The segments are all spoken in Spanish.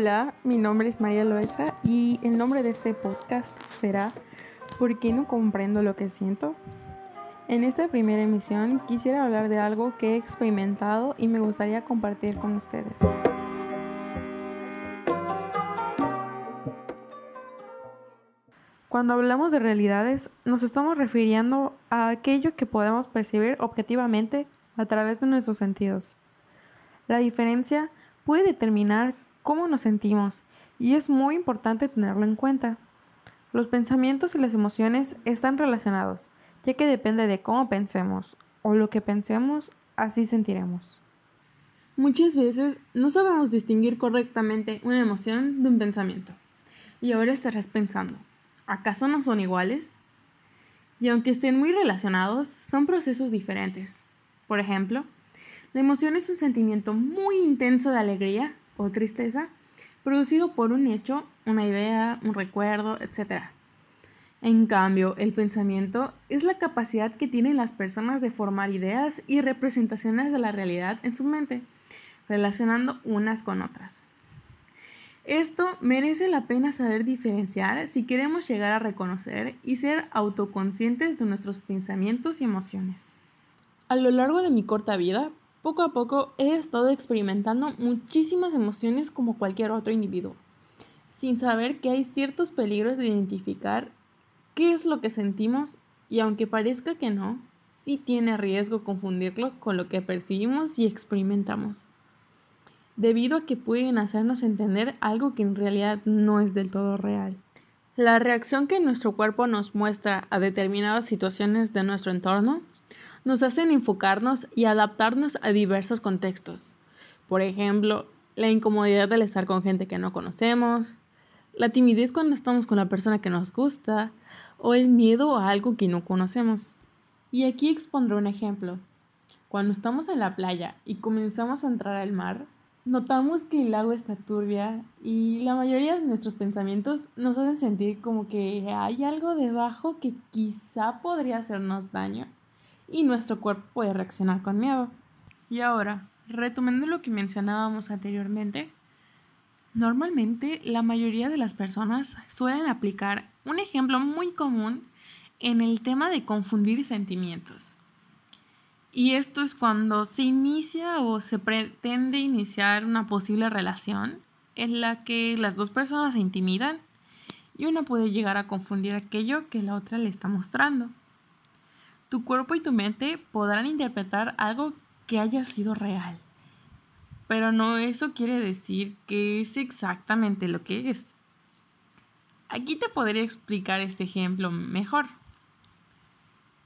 Hola, mi nombre es María Loesa y el nombre de este podcast será ¿Por qué no comprendo lo que siento? En esta primera emisión quisiera hablar de algo que he experimentado y me gustaría compartir con ustedes. Cuando hablamos de realidades, nos estamos refiriendo a aquello que podemos percibir objetivamente a través de nuestros sentidos. La diferencia puede determinar cómo nos sentimos y es muy importante tenerlo en cuenta. Los pensamientos y las emociones están relacionados, ya que depende de cómo pensemos o lo que pensemos, así sentiremos. Muchas veces no sabemos distinguir correctamente una emoción de un pensamiento. Y ahora estarás pensando, ¿acaso no son iguales? Y aunque estén muy relacionados, son procesos diferentes. Por ejemplo, la emoción es un sentimiento muy intenso de alegría o tristeza producido por un hecho, una idea, un recuerdo, etc. En cambio, el pensamiento es la capacidad que tienen las personas de formar ideas y representaciones de la realidad en su mente, relacionando unas con otras. Esto merece la pena saber diferenciar si queremos llegar a reconocer y ser autoconscientes de nuestros pensamientos y emociones. A lo largo de mi corta vida, poco a poco he estado experimentando muchísimas emociones como cualquier otro individuo, sin saber que hay ciertos peligros de identificar qué es lo que sentimos y aunque parezca que no, sí tiene riesgo confundirlos con lo que percibimos y experimentamos debido a que pueden hacernos entender algo que en realidad no es del todo real. La reacción que nuestro cuerpo nos muestra a determinadas situaciones de nuestro entorno nos hacen enfocarnos y adaptarnos a diversos contextos. Por ejemplo, la incomodidad del estar con gente que no conocemos, la timidez cuando estamos con la persona que nos gusta o el miedo a algo que no conocemos. Y aquí expondré un ejemplo. Cuando estamos en la playa y comenzamos a entrar al mar, notamos que el agua está turbia y la mayoría de nuestros pensamientos nos hacen sentir como que hay algo debajo que quizá podría hacernos daño y nuestro cuerpo puede reaccionar con miedo. Y ahora, retomando lo que mencionábamos anteriormente, normalmente la mayoría de las personas suelen aplicar un ejemplo muy común en el tema de confundir sentimientos. Y esto es cuando se inicia o se pretende iniciar una posible relación en la que las dos personas se intimidan y una puede llegar a confundir aquello que la otra le está mostrando. Tu cuerpo y tu mente podrán interpretar algo que haya sido real, pero no eso quiere decir que es exactamente lo que es. Aquí te podría explicar este ejemplo mejor.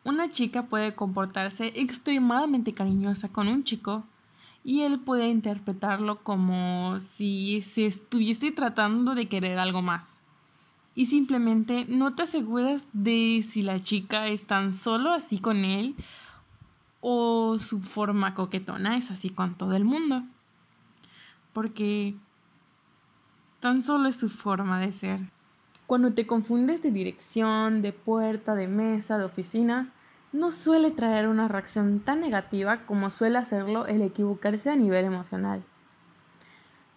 Una chica puede comportarse extremadamente cariñosa con un chico y él puede interpretarlo como si se estuviese tratando de querer algo más. Y simplemente no te aseguras de si la chica es tan solo así con él o su forma coquetona es así con todo el mundo. Porque tan solo es su forma de ser. Cuando te confundes de dirección, de puerta, de mesa, de oficina, no suele traer una reacción tan negativa como suele hacerlo el equivocarse a nivel emocional.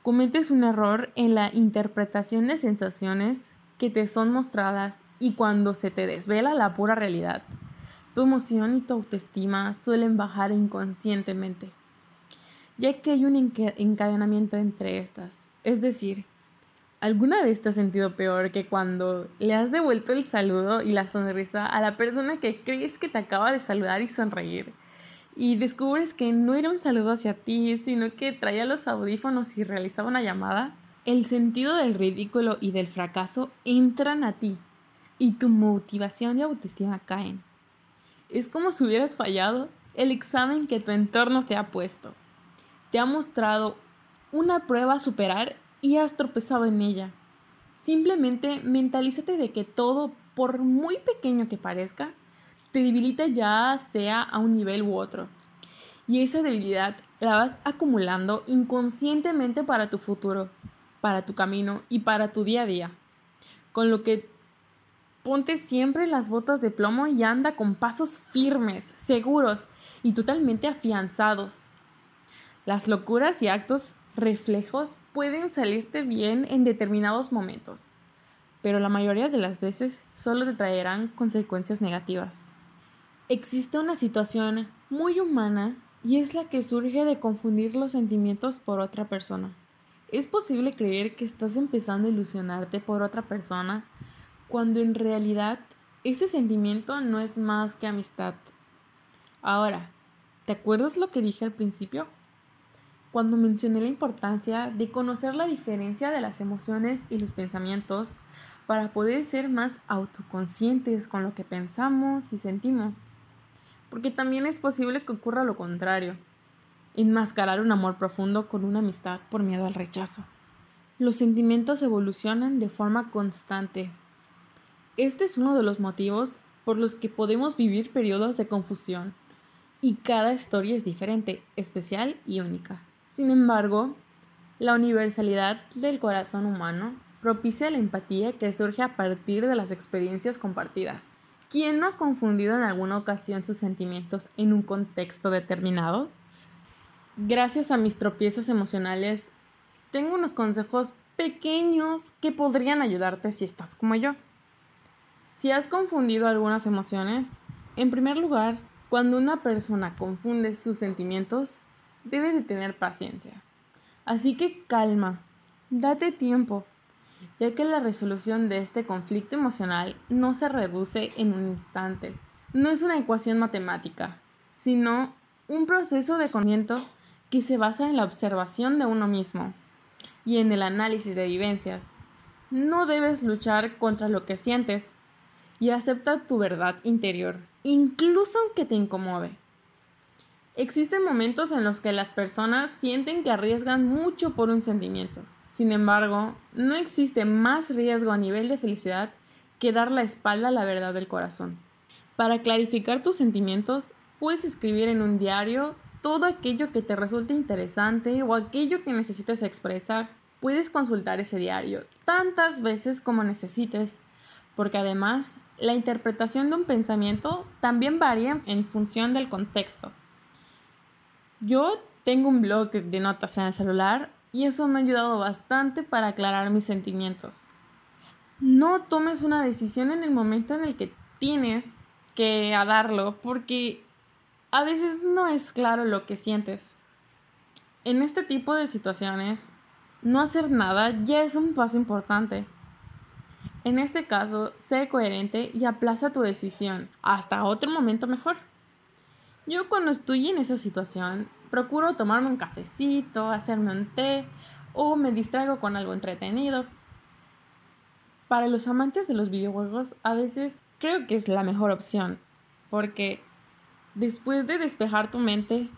Cometes un error en la interpretación de sensaciones que te son mostradas y cuando se te desvela la pura realidad, tu emoción y tu autoestima suelen bajar inconscientemente, ya que hay un encadenamiento entre estas, es decir, ¿Alguna vez te has sentido peor que cuando le has devuelto el saludo y la sonrisa a la persona que crees que te acaba de saludar y sonreír? Y descubres que no era un saludo hacia ti, sino que traía los audífonos y realizaba una llamada. El sentido del ridículo y del fracaso entran a ti y tu motivación y autoestima caen. Es como si hubieras fallado el examen que tu entorno te ha puesto. Te ha mostrado una prueba a superar y has tropezado en ella. Simplemente mentalízate de que todo, por muy pequeño que parezca, te debilita ya sea a un nivel u otro. Y esa debilidad la vas acumulando inconscientemente para tu futuro, para tu camino y para tu día a día. Con lo que ponte siempre las botas de plomo y anda con pasos firmes, seguros y totalmente afianzados. Las locuras y actos reflejos pueden salirte bien en determinados momentos, pero la mayoría de las veces solo te traerán consecuencias negativas. Existe una situación muy humana y es la que surge de confundir los sentimientos por otra persona. Es posible creer que estás empezando a ilusionarte por otra persona cuando en realidad ese sentimiento no es más que amistad. Ahora, ¿te acuerdas lo que dije al principio? Cuando mencioné la importancia de conocer la diferencia de las emociones y los pensamientos para poder ser más autoconscientes con lo que pensamos y sentimos. Porque también es posible que ocurra lo contrario, enmascarar un amor profundo con una amistad por miedo al rechazo. Los sentimientos evolucionan de forma constante. Este es uno de los motivos por los que podemos vivir periodos de confusión, y cada historia es diferente, especial y única. Sin embargo, la universalidad del corazón humano propicia la empatía que surge a partir de las experiencias compartidas. ¿Quién no ha confundido en alguna ocasión sus sentimientos en un contexto determinado? Gracias a mis tropiezos emocionales, tengo unos consejos pequeños que podrían ayudarte si estás como yo. Si has confundido algunas emociones, en primer lugar, cuando una persona confunde sus sentimientos, debe de tener paciencia. Así que calma, date tiempo, ya que la resolución de este conflicto emocional no se reduce en un instante. No es una ecuación matemática, sino un proceso de conocimiento que se basa en la observación de uno mismo y en el análisis de vivencias. No debes luchar contra lo que sientes y acepta tu verdad interior, incluso aunque te incomode. Existen momentos en los que las personas sienten que arriesgan mucho por un sentimiento. Sin embargo, no existe más riesgo a nivel de felicidad que dar la espalda a la verdad del corazón. Para clarificar tus sentimientos, puedes escribir en un diario todo aquello que te resulte interesante o aquello que necesites expresar. Puedes consultar ese diario tantas veces como necesites, porque además la interpretación de un pensamiento también varía en función del contexto. Yo tengo un blog de notas en el celular y eso me ha ayudado bastante para aclarar mis sentimientos. No tomes una decisión en el momento en el que tienes que darlo porque a veces no es claro lo que sientes. En este tipo de situaciones, no hacer nada ya es un paso importante. En este caso, sé coherente y aplaza tu decisión hasta otro momento mejor. Yo cuando estoy en esa situación, procuro tomarme un cafecito, hacerme un té o me distraigo con algo entretenido. Para los amantes de los videojuegos, a veces creo que es la mejor opción, porque Después de despejar tu mente,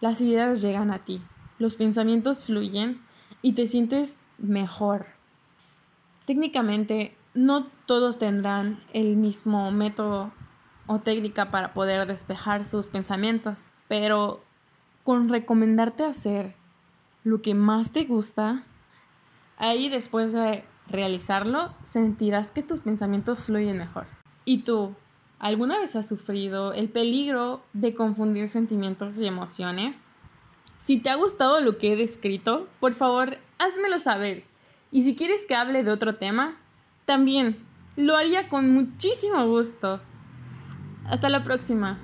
las ideas llegan a ti, los pensamientos fluyen y te sientes mejor. Técnicamente, no todos tendrán el mismo método o técnica para poder despejar sus pensamientos, pero con recomendarte hacer lo que más te gusta, ahí después de realizarlo sentirás que tus pensamientos fluyen mejor. ¿Y tú? ¿Alguna vez has sufrido el peligro de confundir sentimientos y emociones? Si te ha gustado lo que he descrito, por favor, házmelo saber. Y si quieres que hable de otro tema, también lo haría con muchísimo gusto. Hasta la próxima.